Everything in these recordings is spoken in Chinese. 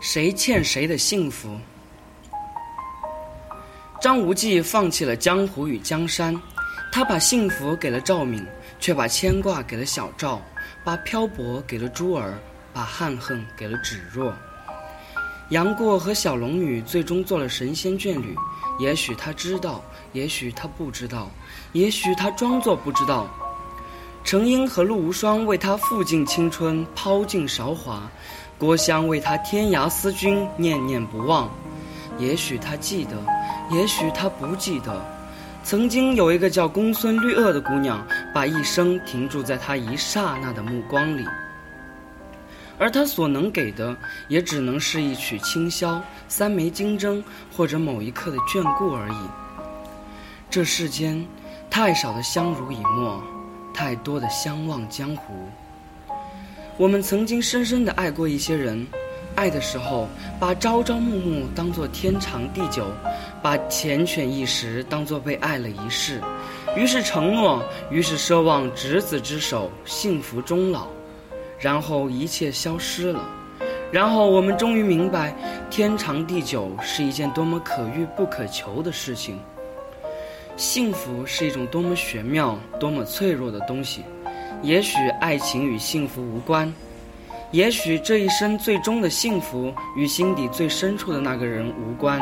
谁欠谁的幸福？张无忌放弃了江湖与江山，他把幸福给了赵敏，却把牵挂给了小赵，把漂泊给了珠儿，把憾恨给了芷若。杨过和小龙女最终做了神仙眷侣，也许他知道，也许他不知道，也许他装作不知道。程英和陆无双为他付尽青春，抛尽韶华；郭襄为他天涯思君，念念不忘。也许他记得，也许他不记得。曾经有一个叫公孙绿萼的姑娘，把一生停驻在他一刹那的目光里，而他所能给的，也只能是一曲清箫、三枚金针，或者某一刻的眷顾而已。这世间，太少的相濡以沫，太多的相忘江湖。我们曾经深深的爱过一些人。爱的时候，把朝朝暮暮当作天长地久，把缱绻一时当作被爱了一世，于是承诺，于是奢望执子之手，幸福终老，然后一切消失了，然后我们终于明白，天长地久是一件多么可遇不可求的事情，幸福是一种多么玄妙、多么脆弱的东西，也许爱情与幸福无关。也许这一生最终的幸福与心底最深处的那个人无关，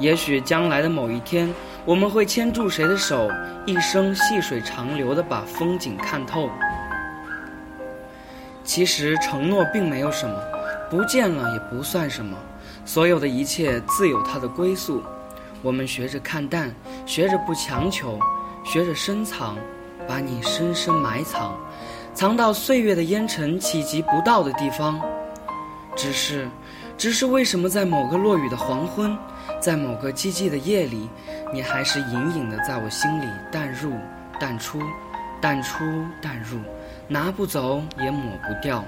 也许将来的某一天，我们会牵住谁的手，一生细水长流的把风景看透。其实承诺并没有什么，不见了也不算什么，所有的一切自有它的归宿。我们学着看淡，学着不强求，学着深藏，把你深深埋藏。藏到岁月的烟尘企及不到的地方，只是，只是为什么在某个落雨的黄昏，在某个寂寂的夜里，你还是隐隐的在我心里淡入、淡出、淡出、淡入，拿不走也抹不掉。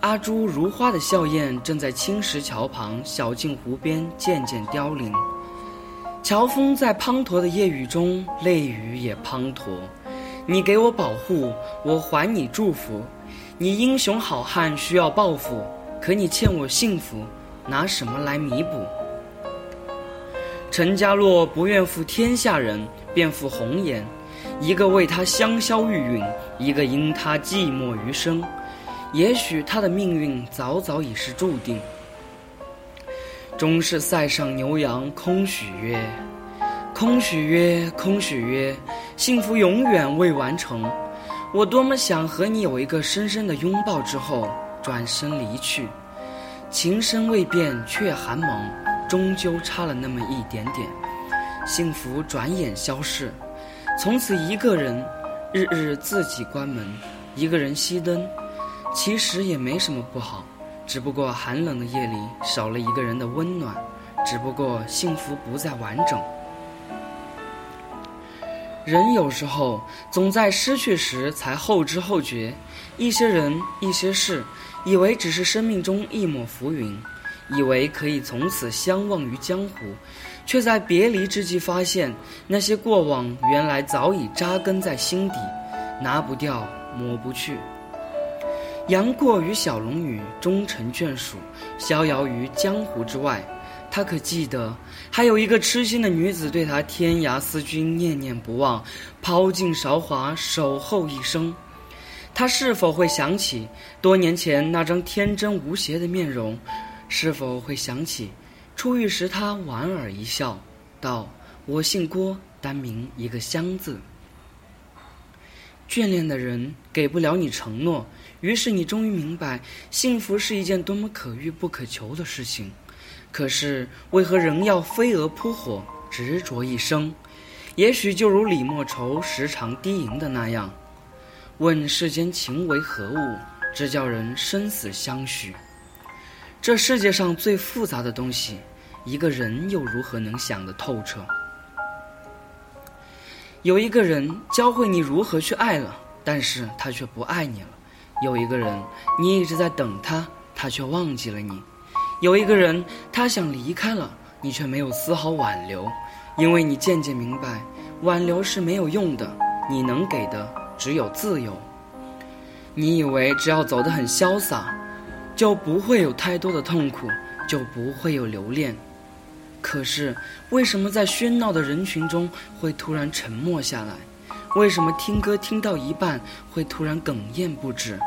阿朱如花的笑靥正在青石桥旁小径湖边渐渐凋零，乔峰在滂沱的夜雨中，泪雨也滂沱。你给我保护，我还你祝福。你英雄好汉需要报复，可你欠我幸福，拿什么来弥补？陈家洛不愿负天下人，便负红颜。一个为他香消玉殒，一个因他寂寞余生。也许他的命运早早已是注定。终是塞上牛羊空许约，空许约，空许约。幸福永远未完成，我多么想和你有一个深深的拥抱之后转身离去。情深未变却寒盟，终究差了那么一点点。幸福转眼消逝，从此一个人，日日自己关门，一个人熄灯。其实也没什么不好，只不过寒冷的夜里少了一个人的温暖，只不过幸福不再完整。人有时候总在失去时才后知后觉，一些人一些事，以为只是生命中一抹浮云，以为可以从此相忘于江湖，却在别离之际发现，那些过往原来早已扎根在心底，拿不掉，抹不去。杨过与小龙女终成眷属，逍遥于江湖之外。他可记得，还有一个痴心的女子对他天涯思君，念念不忘，抛尽韶华，守候一生。他是否会想起多年前那张天真无邪的面容？是否会想起初遇时他莞尔一笑，道：“我姓郭，单名一个香字。”眷恋的人给不了你承诺，于是你终于明白，幸福是一件多么可遇不可求的事情。可是，为何仍要飞蛾扑火，执着一生？也许就如李莫愁时常低吟的那样：“问世间情为何物，直叫人生死相许。”这世界上最复杂的东西，一个人又如何能想得透彻？有一个人教会你如何去爱了，但是他却不爱你了；有一个人，你一直在等他，他却忘记了你。有一个人，他想离开了，你却没有丝毫挽留，因为你渐渐明白，挽留是没有用的，你能给的只有自由。你以为只要走得很潇洒，就不会有太多的痛苦，就不会有留恋。可是，为什么在喧闹的人群中会突然沉默下来？为什么听歌听到一半会突然哽咽不止？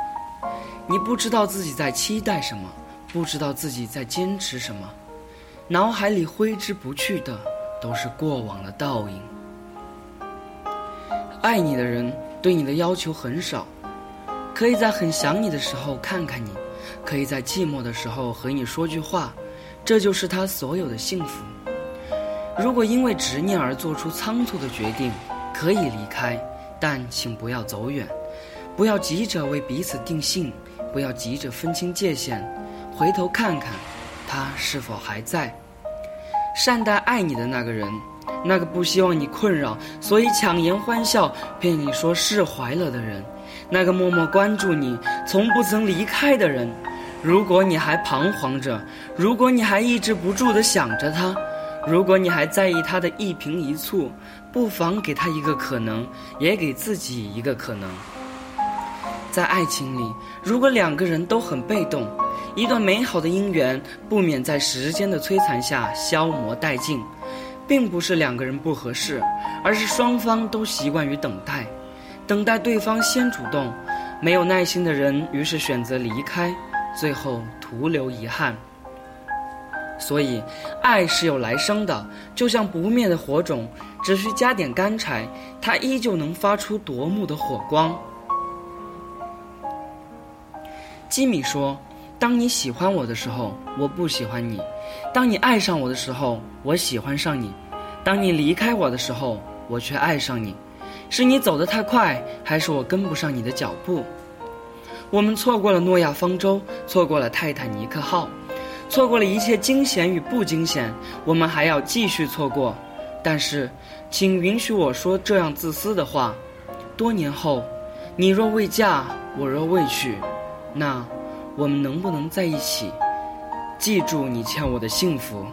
你不知道自己在期待什么，不知道自己在坚持什么，脑海里挥之不去的都是过往的倒影。爱你的人对你的要求很少，可以在很想你的时候看看你，可以在寂寞的时候和你说句话，这就是他所有的幸福。如果因为执念而做出仓促的决定，可以离开，但请不要走远，不要急着为彼此定性。不要急着分清界限，回头看看，他是否还在。善待爱你的那个人，那个不希望你困扰，所以强颜欢笑骗你说释怀了的人，那个默默关注你，从不曾离开的人。如果你还彷徨着，如果你还抑制不住的想着他，如果你还在意他的一颦一蹙，不妨给他一个可能，也给自己一个可能。在爱情里，如果两个人都很被动，一段美好的姻缘不免在时间的摧残下消磨殆尽，并不是两个人不合适，而是双方都习惯于等待，等待对方先主动，没有耐心的人于是选择离开，最后徒留遗憾。所以，爱是有来生的，就像不灭的火种，只需加点干柴，它依旧能发出夺目的火光。基米说：“当你喜欢我的时候，我不喜欢你；当你爱上我的时候，我喜欢上你；当你离开我的时候，我却爱上你。是你走得太快，还是我跟不上你的脚步？我们错过了诺亚方舟，错过了泰坦尼克号，错过了一切惊险与不惊险，我们还要继续错过。但是，请允许我说这样自私的话：多年后，你若未嫁，我若未娶。”那，我们能不能在一起？记住你欠我的幸福。